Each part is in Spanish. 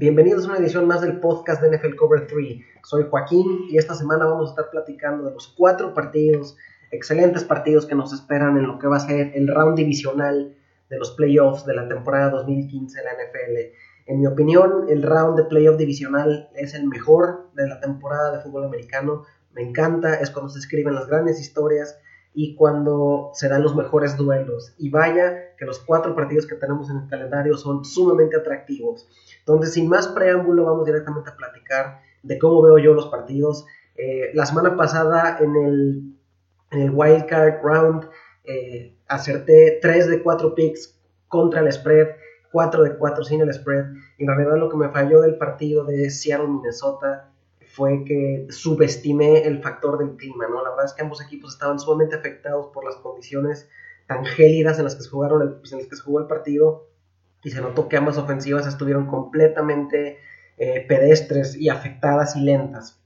Bienvenidos a una edición más del podcast de NFL Cover 3. Soy Joaquín y esta semana vamos a estar platicando de los cuatro partidos, excelentes partidos que nos esperan en lo que va a ser el round divisional de los playoffs de la temporada 2015 de la NFL. En mi opinión, el round de playoff divisional es el mejor de la temporada de fútbol americano. Me encanta, es cuando se escriben las grandes historias y cuando se dan los mejores duelos. Y vaya que los cuatro partidos que tenemos en el calendario son sumamente atractivos. Entonces, sin más preámbulo, vamos directamente a platicar de cómo veo yo los partidos. Eh, la semana pasada en el, en el Wildcard Round eh, acerté 3 de 4 picks contra el spread, 4 de 4 sin el spread. Y en realidad lo que me falló del partido de Seattle, Minnesota, fue que subestimé el factor del clima, ¿no? La verdad es que ambos equipos estaban sumamente afectados por las condiciones tan gélidas en las que se, jugaron en las que se jugó el partido y se notó que ambas ofensivas estuvieron completamente eh, pedestres y afectadas y lentas.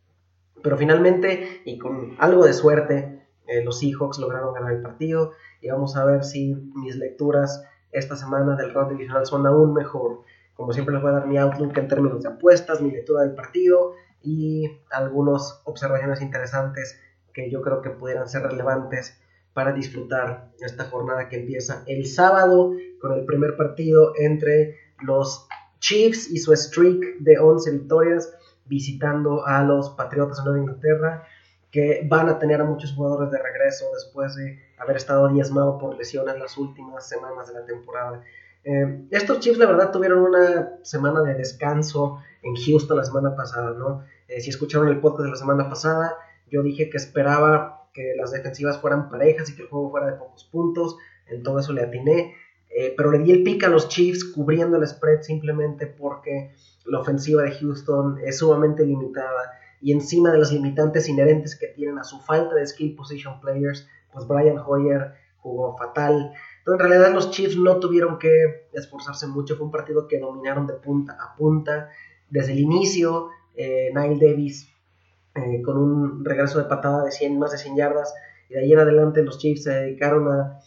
Pero finalmente, y con algo de suerte, eh, los Seahawks lograron ganar el partido y vamos a ver si mis lecturas esta semana del round divisional son aún mejor. Como siempre les voy a dar mi outlook en términos de apuestas, mi lectura del partido y algunas observaciones interesantes que yo creo que pudieran ser relevantes para disfrutar esta jornada que empieza el sábado con el primer partido entre los Chiefs y su streak de 11 victorias visitando a los Patriotas de Nueva Inglaterra que van a tener a muchos jugadores de regreso después de haber estado diezmado por lesiones las últimas semanas de la temporada. Eh, estos Chiefs, la verdad, tuvieron una semana de descanso en Houston la semana pasada, ¿no? Eh, si escucharon el podcast de la semana pasada, yo dije que esperaba que las defensivas fueran parejas y que el juego fuera de pocos puntos, en todo eso le atiné, eh, pero le di el pick a los Chiefs cubriendo el spread simplemente porque la ofensiva de Houston es sumamente limitada y encima de las limitantes inherentes que tienen a su falta de skill position players, pues Brian Hoyer jugó fatal. Entonces, en realidad los Chiefs no tuvieron que esforzarse mucho, fue un partido que dominaron de punta a punta. Desde el inicio, eh, Nile Davis eh, con un regreso de patada de 100, más de 100 yardas, y de ahí en adelante los Chiefs se dedicaron a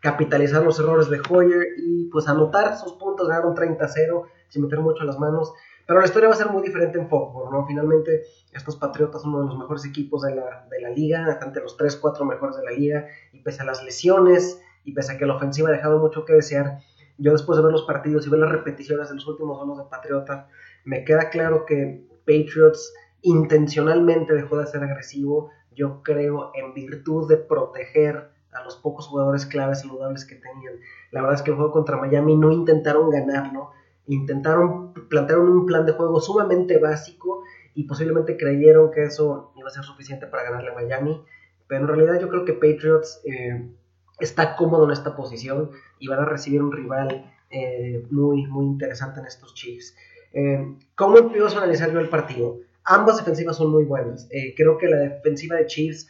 capitalizar los errores de Hoyer y pues anotar sus puntos, ganaron 30-0 sin meter mucho las manos. Pero la historia va a ser muy diferente en Football, ¿no? Finalmente, estos Patriotas son uno de los mejores equipos de la, de la liga, entre los 3, 4 mejores de la liga, y pese a las lesiones, y pese a que la ofensiva ha dejado mucho que desear, yo después de ver los partidos y ver las repeticiones de los últimos años de Patriotas, me queda claro que Patriots intencionalmente dejó de ser agresivo, yo creo, en virtud de proteger a los pocos jugadores claves saludables que tenían. La verdad es que el juego contra Miami no intentaron ganarlo, intentaron, plantearon un plan de juego sumamente básico y posiblemente creyeron que eso iba a ser suficiente para ganarle a Miami, pero en realidad yo creo que Patriots eh, está cómodo en esta posición y van a recibir un rival eh, muy, muy interesante en estos Chiefs. Eh, ¿Cómo empiezo a analizar yo el partido? Ambas defensivas son muy buenas. creo que la defensiva de Chiefs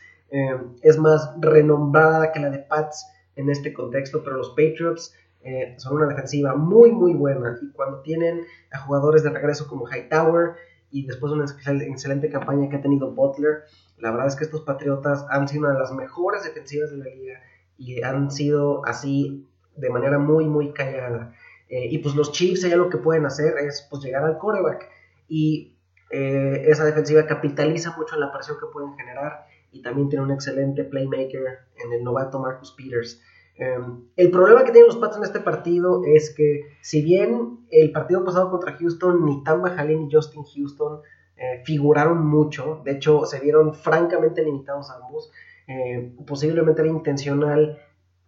es más renombrada que la de Pats en este contexto, pero los Patriots eh, son una defensiva muy, muy buena. Y cuando tienen a jugadores de regreso como Hightower y después de una excelente campaña que ha tenido Butler, la verdad es que estos Patriotas han sido una de las mejores defensivas de la liga y han sido así de manera muy, muy callada. Eh, y pues los Chiefs ya lo que pueden hacer es pues llegar al quarterback y eh, esa defensiva capitaliza mucho en la presión que pueden generar y también tiene un excelente playmaker en el novato Marcus Peters. Em, el problema que tienen los Pats en este partido es que, si bien el partido pasado contra Houston, ni Tamba Jalin ni Justin Houston eh, figuraron mucho, de hecho se vieron francamente limitados ambos, eh, posiblemente era intencional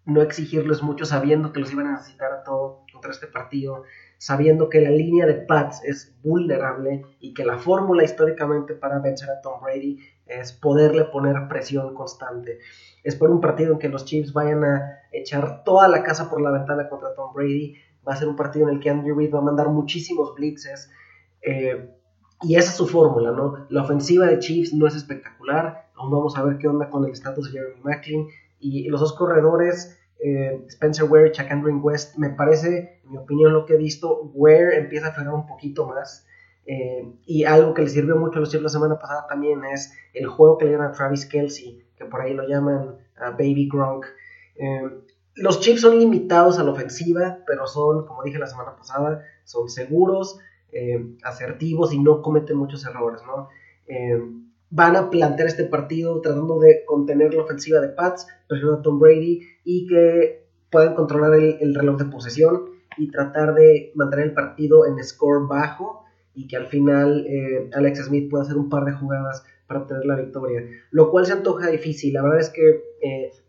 no exigirles mucho sabiendo que los iban a necesitar a todo contra este partido, sabiendo que la línea de Pats es vulnerable y que la fórmula históricamente para vencer a Tom Brady es poderle poner presión constante. Es por un partido en que los Chiefs vayan a echar toda la casa por la ventana contra Tom Brady. Va a ser un partido en el que Andrew Reid va a mandar muchísimos blitzes. Eh, y esa es su fórmula, ¿no? La ofensiva de Chiefs no es espectacular. Aún vamos a ver qué onda con el estatus de Jeremy Macklin. Y los dos corredores, eh, Spencer Ware y Chakandrin West, me parece, en mi opinión, lo que he visto, Ware empieza a frenar un poquito más. Eh, y algo que le sirvió mucho a los Chiefs la semana pasada también es el juego que le dieron a Travis Kelsey, que por ahí lo llaman Baby Gronk. Eh, los Chiefs son limitados a la ofensiva, pero son, como dije la semana pasada, son seguros. Eh, asertivos y no cometen muchos errores, ¿no? Eh, van a plantear este partido tratando de contener la ofensiva de Pats, presionando a Tom Brady y que puedan controlar el, reloj de posesión y tratar de mantener el partido en score bajo y que al final eh, Alex Smith pueda hacer un par de jugadas para obtener la victoria, lo cual se antoja difícil. La verdad es que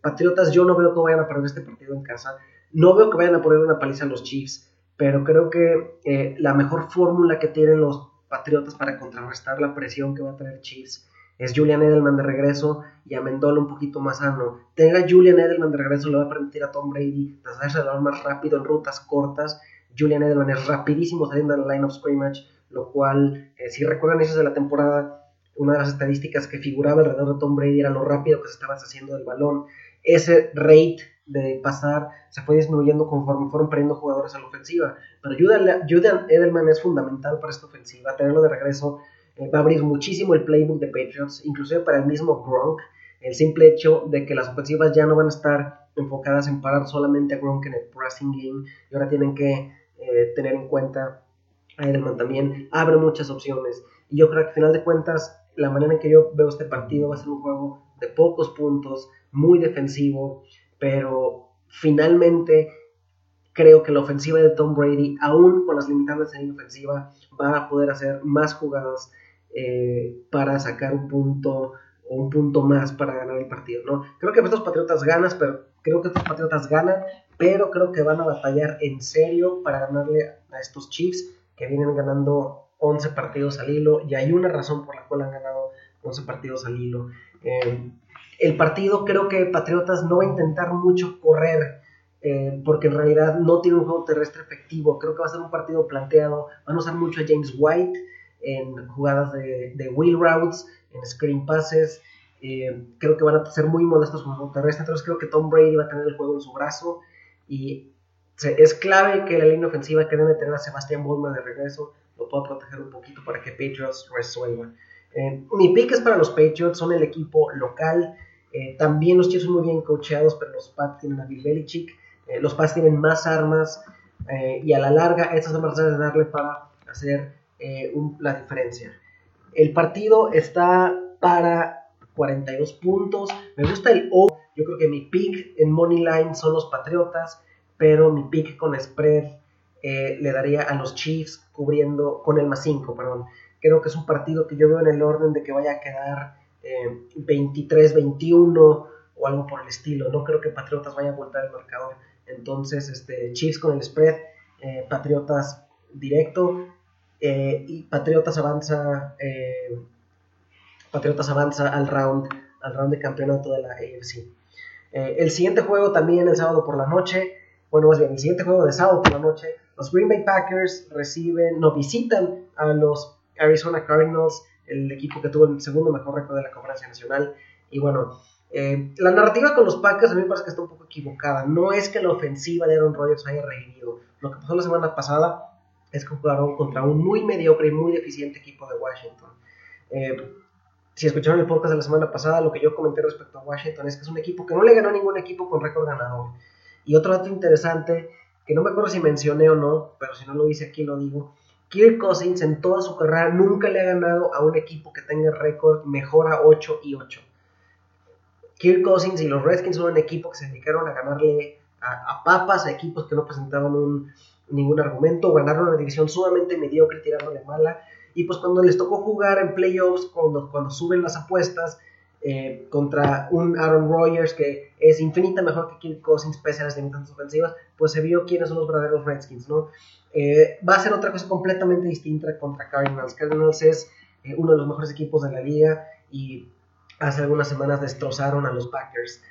Patriotas yo no veo que vayan a perder este partido en casa, no veo que vayan a poner una paliza a los Chiefs pero creo que eh, la mejor fórmula que tienen los Patriotas para contrarrestar la presión que va a tener Chiefs es Julian Edelman de regreso y a un poquito más sano. Tenga Julian Edelman de regreso le va a permitir a Tom Brady hacerse el balón más rápido en rutas cortas. Julian Edelman es rapidísimo saliendo de la line of scrimmage, lo cual, eh, si recuerdan inicios de la temporada, una de las estadísticas que figuraba alrededor de Tom Brady era lo rápido que se estaba haciendo del balón. Ese rate de pasar se fue disminuyendo conforme fueron perdiendo jugadores a la ofensiva. Pero Julian Edelman es fundamental para esta ofensiva. Tenerlo de regreso eh, va a abrir muchísimo el playbook de Patriots, inclusive para el mismo Gronk. El simple hecho de que las ofensivas ya no van a estar enfocadas en parar solamente a Gronk en el passing game y ahora tienen que eh, tener en cuenta a Edelman también. Abre muchas opciones. Y yo creo que al final de cuentas, la manera en que yo veo este partido va a ser un juego de pocos puntos, muy defensivo, pero finalmente creo que la ofensiva de Tom Brady, aún con las limitaciones en la ofensiva, va a poder hacer más jugadas eh, para sacar un punto o un punto más para ganar el partido, ¿no? Creo que estos Patriotas ganan, pero creo que estos Patriotas ganan, pero creo que van a batallar en serio para ganarle a estos Chiefs que vienen ganando 11 partidos al hilo y hay una razón por la cual han ganado 11 partidos al hilo. Eh, el partido creo que Patriotas no va a intentar mucho correr, eh, porque en realidad no tiene un juego terrestre efectivo. Creo que va a ser un partido planteado. Van a usar mucho a James White en jugadas de, wheel routes, en screen passes. Eh, creo que van a ser muy modestos con el juego terrestre. Entonces creo que Tom Brady va a tener el juego en su brazo. Y es clave que la línea ofensiva que debe tener a Sebastián Bullman de regreso lo pueda proteger un poquito para que Patriots resuelvan. Eh, mi pick es para los Patriots, son el equipo local. Eh, también los Chiefs son muy bien coacheados, pero los Pats tienen a Bill Belichick. Eh, los Pats tienen más armas eh, y a la larga estas armas deben darle para hacer la diferencia. El partido está para 42 puntos. Me gusta el O. Yo creo que mi pick en Money Line son los Patriotas, pero mi pick con spread le daría a los Chiefs cubriendo con el más 5, perdón. Creo que es un partido que yo veo en el orden de que vaya a quedar 23-21 eh, o algo por el estilo. No creo que Patriotas vaya a voltar el marcador. Entonces, este, Chiefs con el spread, eh, Patriotas directo eh, y Patriotas avanza, Patriotas avanza al round, al round de campeonato de la AFC. el siguiente juego también el sábado por la noche, bueno, más bien, el siguiente juego de sábado por la noche, los Green Bay Packers reciben, no visitan a los Arizona Cardinals el equipo que tuvo el segundo mejor récord de la conferencia nacional. Y bueno, eh, la narrativa con los Packers a mí me parece que está un poco equivocada. No es que la ofensiva de Aaron Rodgers haya revivido. Lo que pasó la semana pasada es que jugaron contra un muy mediocre y muy deficiente equipo de Washington. Eh, si escucharon el podcast de la semana pasada, lo que yo comenté respecto a Washington es que es un equipo que no le ganó ningún equipo con récord ganador. Y otro dato interesante, que no me acuerdo si mencioné o no, pero si no lo hice aquí lo digo, Kirk Cousins en toda su carrera nunca le ha ganado a un equipo que tenga récord mejor a 8 y 8. Kirk Cousins y los Redskins son un equipo que se dedicaron a ganarle a, papas, a equipos que no presentaban ningún argumento, ganaron una división sumamente mediocre tirándole mala. Y pues cuando les tocó jugar en playoffs, cuando, cuando suben las apuestas, eh, contra un Aaron Rodgers que es infinita mejor que Kirk Cousins pese a las ofensivas, pues se vio quiénes son los verdaderos Redskins, ¿no? Eh, va a ser otra cosa completamente distinta contra Cardinals. Cardinals es eh, uno de los mejores equipos de la liga y hace algunas semanas destrozaron a los Packers.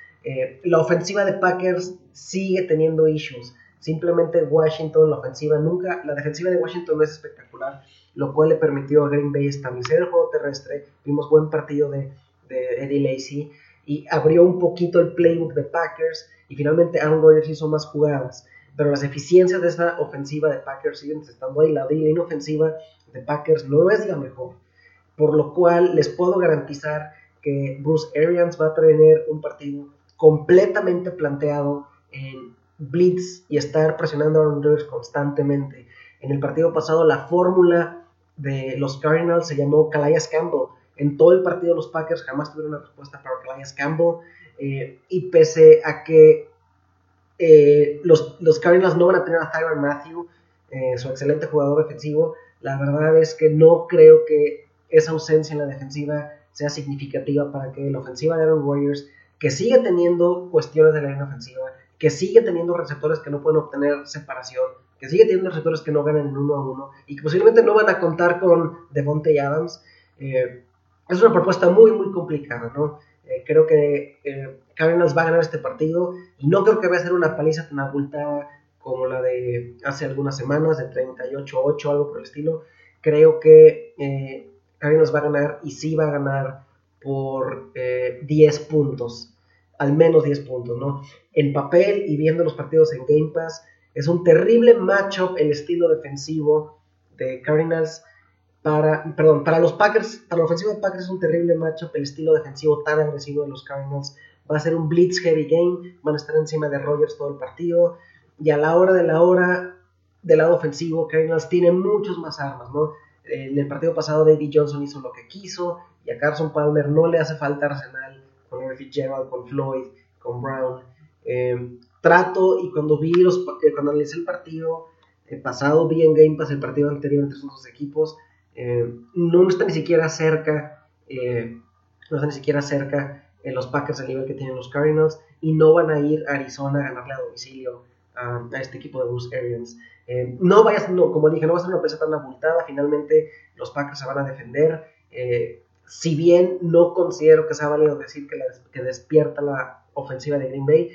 la ofensiva de Packers sigue teniendo issues. Simplemente Washington, la ofensiva nunca, la defensiva de Washington no es espectacular, lo cual le permitió a Green Bay establecer el juego terrestre. Vimos buen partido de de Eddie Lacy y abrió un poquito el playbook de Packers y finalmente Aaron Rodgers hizo más jugadas. Pero las eficiencias de esa ofensiva de Packers siguen estando ahí. La línea ofensiva de Packers no es la mejor. Por lo cual les puedo garantizar que Bruce Arians va a tener un partido completamente planteado en blitz y estar presionando a Aaron Rodgers constantemente. En el partido pasado la fórmula de los Cardinals se llamó Calais Campbell. En todo el partido los Packers jamás tuvieron una respuesta para Calais Campbell. Eh, y pese a que eh, los, los, Cardinals no van a tener a Tyron Matthew, eh, su excelente jugador defensivo, la verdad es que no creo que esa ausencia en la defensiva sea significativa para que la ofensiva de Aaron Rodgers, que sigue teniendo cuestiones de la línea ofensiva, que sigue teniendo receptores que no pueden obtener separación, que sigue teniendo receptores que no ganan en uno a uno y que posiblemente no van a contar con Devontae Adams. Eh, es una propuesta muy, muy complicada, ¿no? Eh, creo que eh, Cardinals va a ganar este partido no creo que vaya a ser una paliza tan abultada como la de hace algunas semanas, de 38-8, algo por el estilo. Creo que eh, Cardinals va a ganar y sí va a ganar por 10 puntos, al menos 10 puntos, ¿no? En papel y viendo los partidos en Game Pass, es un terrible matchup el estilo defensivo de Cardinals para, perdón, para los Packers, para la ofensiva de Packers es un terrible matchup el estilo defensivo tan agresivo de los Cardinals. Va a ser un blitz heavy game, van a estar encima de Rogers todo el partido. Y a la hora de la hora, del lado ofensivo, Cardinals tiene muchos más armas, ¿no? En el partido pasado David Johnson hizo lo que quiso y a Carson Palmer no le hace falta arsenal con Larry Fitzgerald, con Floyd, con Brown. Eh, trato y cuando vi los, eh, cuando analicé el partido eh, pasado, vi en Game Pass el partido anterior entre esos dos equipos, eh, no está ni siquiera cerca, eh, no está ni siquiera cerca en los Packers del nivel que tienen los Cardinals y no van a ir a Arizona a ganarle a domicilio a, este equipo de Bruce Arians. Eh, no vaya no, como dije, no va a ser una presa tan abultada, finalmente los Packers se van a defender. si bien no considero que sea válido decir que, que despierta la ofensiva de Green Bay,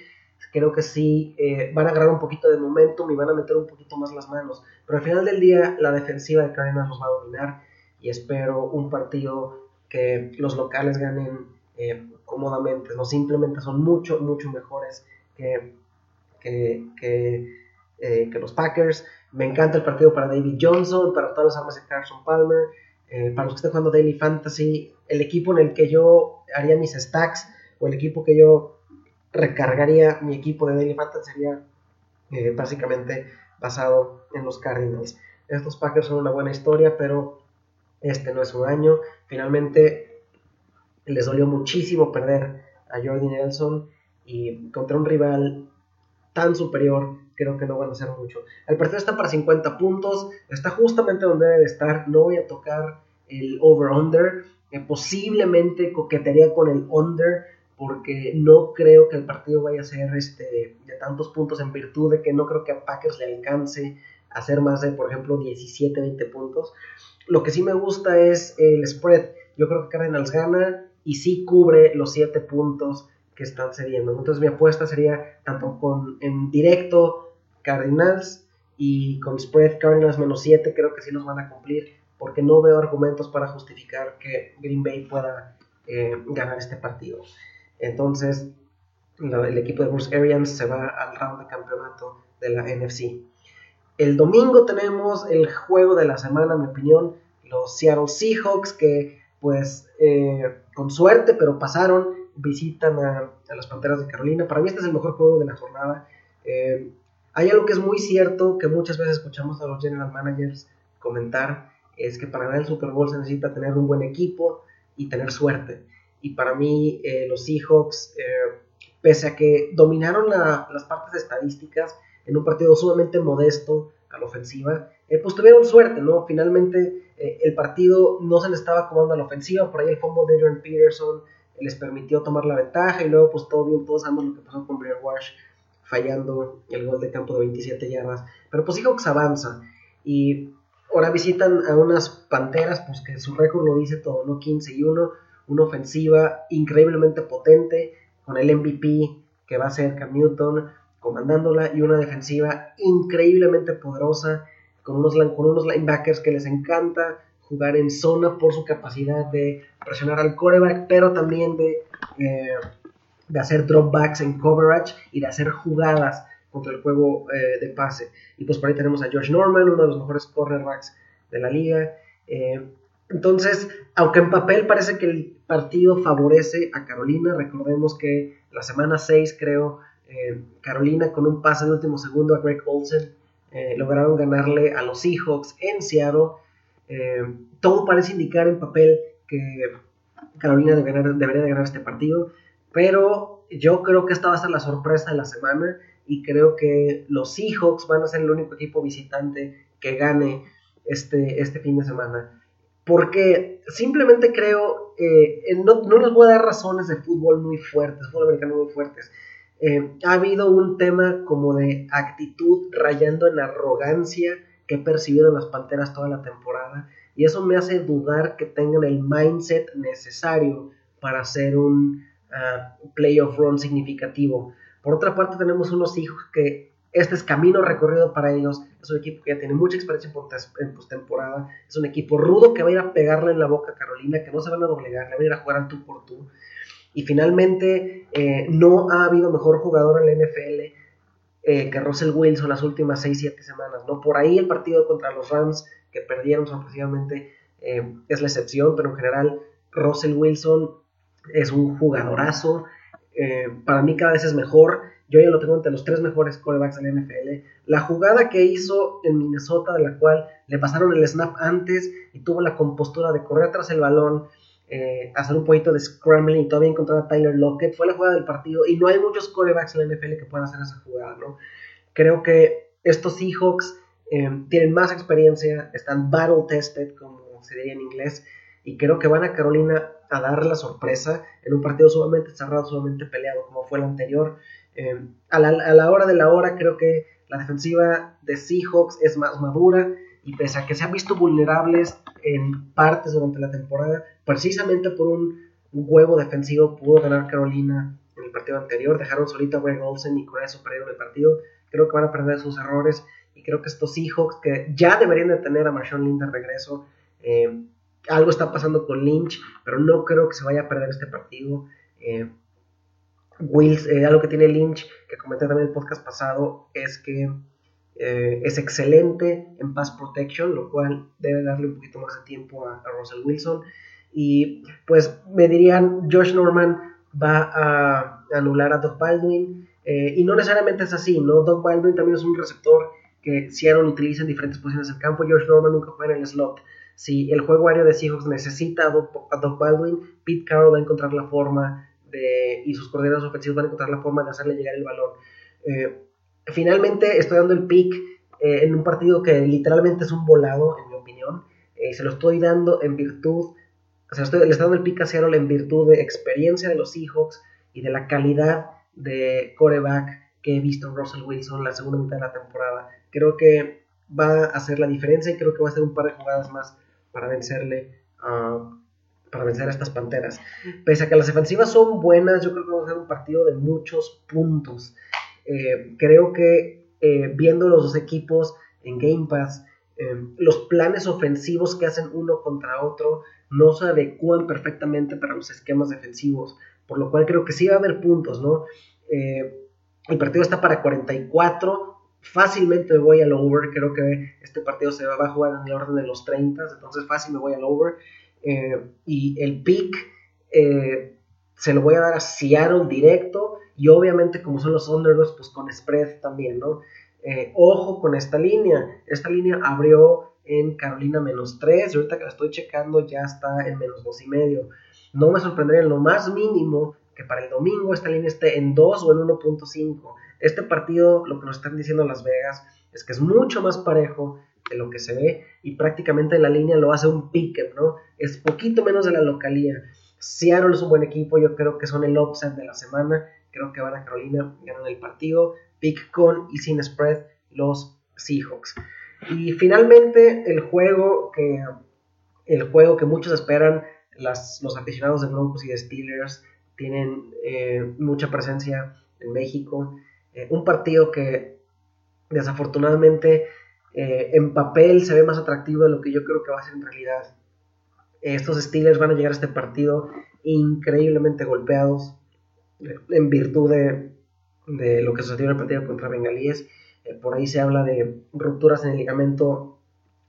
creo que sí eh, van a agarrar un poquito de momentum y van a meter un poquito más las manos. Pero al final del día, la defensiva de Cardinals nos va a dominar y espero un partido que los locales ganen eh, cómodamente. No simplemente son mucho, mucho mejores que, que, eh, que, los Packers. Me encanta el partido para David Johnson, para todas las armas de Carson Palmer. para los que estén jugando Daily Fantasy, el equipo en el que yo haría mis stacks o el equipo que yo recargaría mi equipo de Daily Fantasy sería eh, básicamente basado en los Cardinals. Estos Packers son una buena historia, pero este no es un año. Finalmente les dolió muchísimo perder a Jordi Nelson y contra un rival tan superior creo que no van a hacer mucho. El partido está para 50 puntos, está justamente donde debe de estar. No voy a tocar el over-under. Posiblemente coquetearía con el under porque no creo que el partido vaya a ser este, de tantos puntos en virtud de que no creo que a Packers le alcance a hacer más de, por ejemplo, 17, 20 puntos. Lo que sí me gusta es el spread. Yo creo que Cardinals gana y sí cubre los 7 puntos que están cediendo. Entonces mi apuesta sería tanto con en directo Cardinals y con spread Cardinals menos 7, creo que sí los van a cumplir porque no veo argumentos para justificar que Green Bay pueda eh, ganar este partido. Entonces, el equipo de Bruce Arians se va al round de campeonato de la NFC. El domingo tenemos el juego de la semana, en mi opinión, los Seattle Seahawks, que pues eh, con suerte, pero pasaron, visitan a, las Panteras de Carolina. Para mí este es el mejor juego de la jornada. Eh, hay algo que es muy cierto, que muchas veces escuchamos a los general managers comentar, es que para ganar el Super Bowl se necesita tener un buen equipo y tener suerte y para mí eh, los Seahawks, eh, pese a que dominaron las partes estadísticas en un partido sumamente modesto a la ofensiva, eh, pues tuvieron suerte, ¿no? Finalmente el partido no se le estaba acomodando a la ofensiva, por ahí el fumble de Adrian Peterson les permitió tomar la ventaja y luego pues todo bien, todos sabemos lo que pasó con Blair Wash fallando el gol de campo de 27 yardas, pero pues Seahawks avanza y ahora visitan a unas Panteras, pues que su récord lo dice todo, ¿no? 15 y 1, una ofensiva increíblemente potente con el MVP que va a ser Cam Newton comandándola y una defensiva increíblemente poderosa con unos, con unos linebackers que les encanta jugar en zona por su capacidad de presionar al coreback, pero también de, eh, de hacer dropbacks en coverage y de hacer jugadas contra el juego eh, de pase. Y pues por ahí tenemos a George Norman, uno de los mejores cornerbacks de la liga. Eh, entonces, aunque en papel parece que el partido favorece a Carolina, recordemos que la semana 6 creo, eh, Carolina con un pase de último segundo a Greg Olsen eh, lograron ganarle a los Seahawks en Seattle. Eh, todo parece indicar en papel que Carolina debería, debería de ganar este partido, pero yo creo que esta va a ser la sorpresa de la semana y creo que los Seahawks van a ser el único equipo visitante que gane este, este fin de semana. Porque simplemente creo, eh, no, no, les voy a dar razones de fútbol muy fuertes, fútbol americano muy fuertes. Eh, ha habido un tema como de actitud rayando en arrogancia que he percibido en las Panteras toda la temporada. Y eso me hace dudar que tengan el mindset necesario para hacer un uh, playoff run significativo. Por otra parte, tenemos unos hijos que este es camino recorrido para ellos. Es un equipo que ya tiene mucha experiencia en postemporada. Es un equipo rudo que va a ir a pegarle en la boca a Carolina, que no se van a doblegar, le van a ir a jugar al tú por tú. Y finalmente, eh, no ha habido mejor jugador en la NFL eh, que Russell Wilson las últimas 6-7 semanas. ¿no? Por ahí el partido contra los Rams, que perdieron sorpresivamente, eh, es la excepción, pero en general, Russell Wilson es un jugadorazo. para mí cada vez es mejor yo ya lo tengo entre los tres mejores corebacks de la NFL. La jugada que hizo en Minnesota, de la cual le pasaron el snap antes y tuvo la compostura de correr tras el balón, eh, hacer un poquito de scrambling y todavía encontrar a Tyler Lockett, fue la jugada del partido. Y no hay muchos corebacks en la NFL que puedan hacer esa jugada, ¿no? Creo que estos Seahawks eh, tienen más experiencia, están battle tested, como se diría en inglés, y creo que van a Carolina a dar la sorpresa en un partido sumamente cerrado, sumamente peleado, como fue el anterior. Eh, a, la, hora de la hora creo que la defensiva de Seahawks es más madura y pese a que se han visto vulnerables en partes durante la temporada, precisamente por un huevo defensivo pudo ganar Carolina en el partido anterior, dejaron solito a Greg Olsen y con eso perdieron el partido, creo que van a perder sus errores y creo que estos Seahawks que ya deberían de tener a Marshawn Lynch de regreso, eh, algo está pasando con Lynch, pero no creo que se vaya a perder este partido. Eh, Wills, eh, algo que tiene Lynch, que comenté también en el podcast pasado, es que eh, es excelente en pass protection, lo cual debe darle un poquito más de tiempo a, Russell Wilson. Y pues me dirían, Josh Norman va a anular a Doug Baldwin. Eh, y no necesariamente es así, ¿no? Doug Baldwin también es un receptor que Seattle utiliza en diferentes posiciones del campo. Josh Norman nunca juega en el slot. Si el juego aéreo de Seahawks necesita a Doug Baldwin, Pete Carroll va a encontrar la forma y sus coordinadores ofensivos van a encontrar la forma de hacerle llegar el balón. Eh, finalmente estoy dando el pick eh, en un partido que literalmente es un volado, en mi opinión. Eh, se lo estoy dando en virtud, o sea, estoy, le estoy dando el pick a Seattle en virtud de experiencia de los Seahawks y de la calidad de coreback que he visto en Russell Wilson la segunda mitad de la temporada. Creo que va a hacer la diferencia y creo que va a hacer un par de jugadas más para vencerle a para vencer a estas Panteras. Pese a que las defensivas son buenas, yo creo que vamos a ser un partido de muchos puntos. Eh, creo que eh, viendo los dos equipos en Game Pass, eh, los planes ofensivos que hacen uno contra otro no se adecúan perfectamente para los esquemas defensivos, por lo cual creo que sí va a haber puntos, ¿no? el partido está para 44, fácilmente me voy al over, creo que este partido se va a jugar en el orden de los 30, entonces fácil me voy al over. Eh, y el pick eh, se lo voy a dar a Seattle directo y obviamente como son los underdogs pues con spread también, ¿no? Eh, ojo con esta línea, esta línea abrió en Carolina menos 3 y ahorita que la estoy checando ya está en menos 2 y medio. No me sorprendería en lo más mínimo que para el domingo esta línea esté en 2 o en 1.5. Este partido, lo que nos están diciendo Las Vegas, es que es mucho más parejo, de lo que se ve y prácticamente la línea lo hace un pick ¿no? Es poquito menos de la localía. Seattle es un buen equipo, yo creo que son el upset de la semana, creo que van a Carolina, ganan el partido, pick con y sin spread los Seahawks. Y finalmente el juego que, el juego que muchos esperan, las, los aficionados de Broncos y de Steelers tienen eh, mucha presencia en México. Eh, un partido que desafortunadamente eh, en papel se ve más atractivo de lo que yo creo que va a ser en realidad. Estos Steelers van a llegar a este partido increíblemente golpeados eh, en virtud de, lo que sucedió en el partido contra Bengalíes. Eh, por ahí se habla de rupturas en el ligamento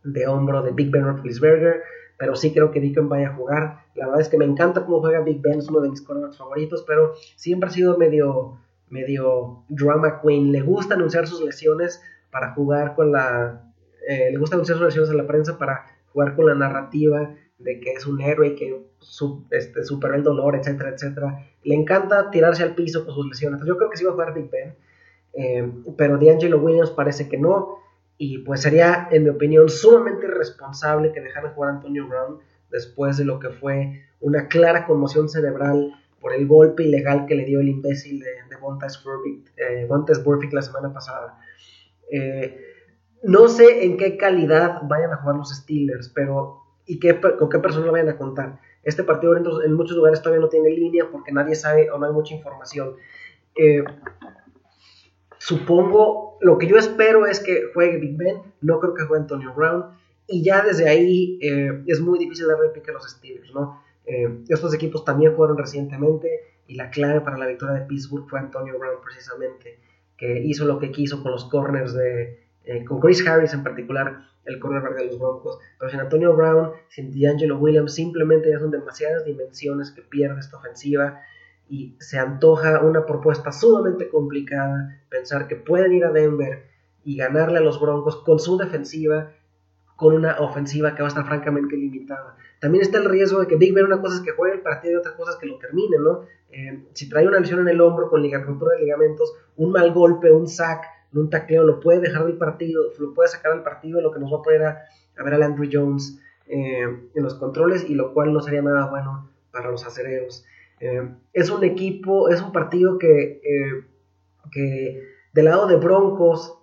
de hombro de Big Ben Roethlisberger, pero sí creo que Deacon vaya a jugar. La verdad es que me encanta cómo juega Big Ben, es uno de mis cornerbacks favoritos, pero siempre ha sido medio, medio drama queen. Le gusta anunciar sus lesiones para jugar con la... Eh, le gusta anunciar sus versiones a la prensa para jugar con la narrativa de que es un héroe que este, superó el dolor, etcétera, etcétera. Le encanta tirarse al piso con sus lesiones. yo creo que sí va a jugar Big Ben, eh, pero D'Angelo Williams parece que no. Y pues sería, en mi opinión, sumamente irresponsable que dejaran jugar a Antonio Brown después de lo que fue una clara conmoción cerebral por el golpe ilegal que le dio el imbécil de, de Burfict, eh, la semana pasada. Eh, no sé en qué calidad vayan a jugar los Steelers, pero y qué, con qué persona lo vayan a contar. Este partido en, muchos lugares todavía no tiene línea porque nadie sabe o no hay mucha información. Eh, supongo, lo que yo espero es que juegue Big Ben, no creo que juegue Antonio Brown, y ya desde ahí es muy difícil darle pique a los Steelers, ¿no? Eh, estos equipos también fueron recientemente y la clave para la victoria de Pittsburgh fue Antonio Brown precisamente, que hizo lo que quiso con los corners de, eh, con Chris Harris en particular, el cornerback de los Broncos, pero sin Antonio Brown, sin D'Angelo Williams, simplemente ya son demasiadas dimensiones que pierde esta ofensiva y se antoja una propuesta sumamente complicada, pensar que pueden ir a Denver y ganarle a los Broncos con su defensiva, con una ofensiva que va a estar francamente limitada también está el riesgo de que Big Ben una cosa es que juegue el partido y otra cosa es que lo termine, ¿no? Eh, si trae una lesión en el hombro con de ligamentos, un mal golpe, un sack, un tacleo, lo puede dejar del partido, lo puede sacar del partido, lo que nos va a poner a, ver a Andrew Jones eh, en los controles y lo cual no sería nada bueno para los acereros. Eh, es un equipo, es un partido que, que del lado de Broncos,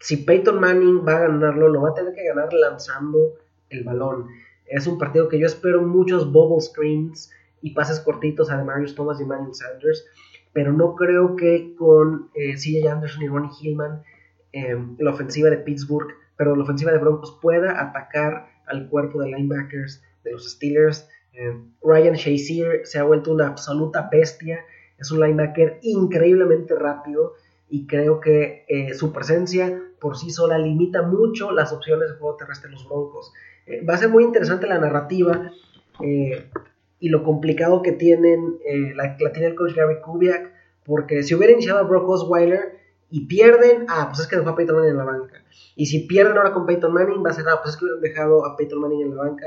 si Peyton Manning va a ganarlo, lo va a tener que ganar lanzando el balón. Es un partido que yo espero muchos bubble screens y pases cortitos a Marius Thomas y Emmanuel Sanders, pero no creo que con eh, CJ Anderson y Ronnie Hillman em, la ofensiva de Pittsburgh, pero la ofensiva de Broncos pueda atacar al cuerpo de linebackers de los Steelers. Em, Ryan Shazier se ha vuelto una absoluta bestia, es un linebacker increíblemente rápido y creo que eh, su presencia por sí sola limita mucho las opciones de juego terrestre de los Broncos. Eh, va a ser muy interesante la narrativa eh, y lo complicado que tienen, eh, la, tiene el coach Gary Kubiak, porque si hubiera iniciado a Brock Osweiler y pierden, ah, pues es que dejó a Peyton Manning en la banca. Y si pierden ahora con Peyton Manning, va a ser, ah, pues es que hubieran dejado a Peyton Manning en la banca.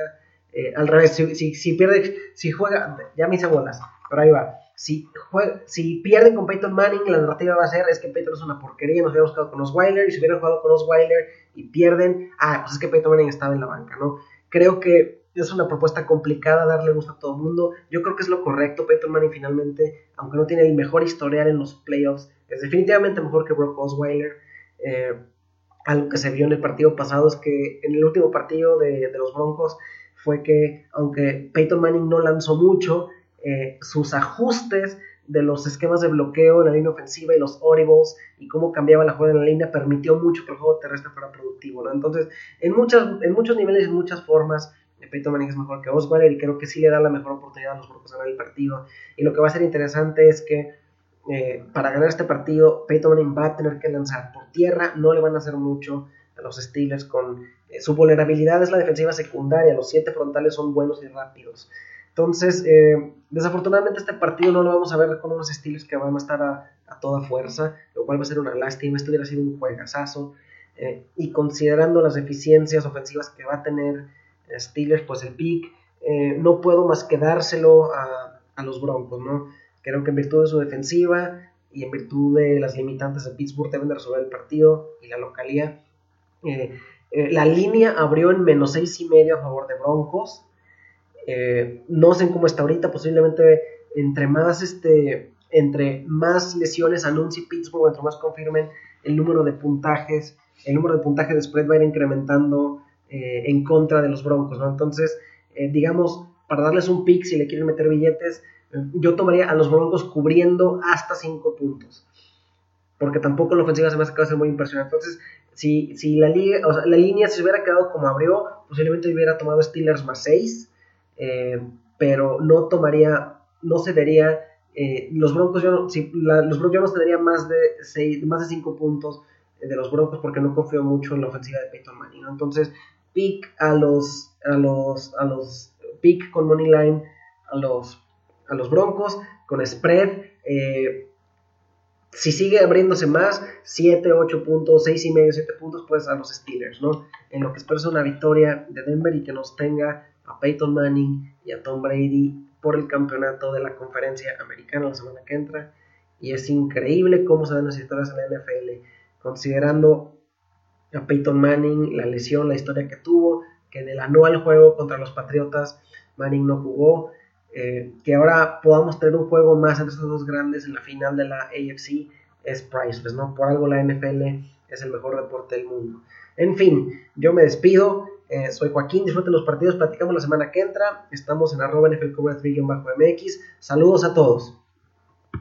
al revés, si, si, pierde, si juega, ya me hice bolas, pero ahí va. Si, si pierden con Peyton Manning, la narrativa va a ser es que Peyton es una porquería, nos hubiéramos quedado con Osweiler, y si hubieran jugado con Osweiler y pierden, ah, pues es que Peyton Manning estaba en la banca, ¿no? Creo que es una propuesta complicada darle gusto a todo el mundo. Yo creo que es lo correcto. Peyton Manning finalmente, aunque no tiene el mejor historial en los playoffs, es definitivamente mejor que Brock Osweiler. Eh, algo que se vio en el partido pasado es que en el último partido de, de los Broncos fue que, aunque Peyton Manning no lanzó mucho, eh, sus ajustes de los esquemas de bloqueo en la línea ofensiva y los audibles y cómo cambiaba la jugada en la línea permitió mucho que el juego terrestre fuera productivo. Entonces, en, muchas, en muchos niveles y en muchas formas, Peyton Manning es mejor que Osweiler y creo que sí le da la mejor oportunidad a los Broncos ganar el partido. Y lo que va a ser interesante es que eh, para ganar este partido, Peyton Manning va a tener que lanzar por tierra, no le van a hacer mucho a los Steelers con eh, su vulnerabilidad es la defensiva secundaria, los siete frontales son buenos y rápidos. Entonces, eh, desafortunadamente este partido no lo vamos a ver con unos estilos que van a estar a, toda fuerza, lo cual va a ser una lástima. Esto hubiera sido un juegazazo. Eh, y considerando las deficiencias ofensivas que va a tener Steelers, pues el pick, eh, no puedo más que dárselo a, a, los Broncos, ¿no? Creo que en virtud de su defensiva y en virtud de las limitantes de Pittsburgh deben de resolver el partido y la localía. la línea abrió en menos seis y medio a favor de Broncos. Eh, no sé cómo está ahorita, posiblemente entre más, este, entre más lesiones anuncie Pittsburgh, entre más confirmen el número de puntajes, el número de puntajes de spread va a ir incrementando eh, en contra de los Broncos, ¿no? Entonces, eh, digamos, para darles un pick, si le quieren meter billetes, yo tomaría a los Broncos cubriendo hasta 5 puntos. Porque tampoco la ofensiva se me hace ser muy impresionante. Entonces, si, si la, la línea se hubiera quedado como abrió, posiblemente hubiera tomado Steelers más 6 eh, pero no tomaría, no cedería. Eh, los Broncos, yo no, si, los Broncos no cedería más de, seis, más de 5 puntos de los Broncos porque no confío mucho en la ofensiva de Peyton Manning. Entonces, pick a los, a los, a los, pick con money line a los, a los Broncos, con spread. Eh, si sigue abriéndose más, 7, 8 puntos, 6 y medio, 7 puntos, pues a los Steelers, ¿no? En lo que espero es una victoria de Denver y que nos tenga a Peyton Manning y a Tom Brady por el campeonato de la conferencia americana la semana que entra. Y es increíble cómo se dan las historias en la NFL, considerando a Peyton Manning, la lesión, la historia que tuvo, que en el anual juego contra los Patriotas Manning no jugó, eh, que ahora podamos tener un juego más entre estos dos grandes en la final de la AFC es priceless, ¿no? Por algo la NFL es el mejor deporte del mundo. En fin, yo me despido. Eh, soy Joaquín, disfruten los partidos, platicamos la semana que entra. Estamos en arroba NFL 3-MX. Saludos a todos.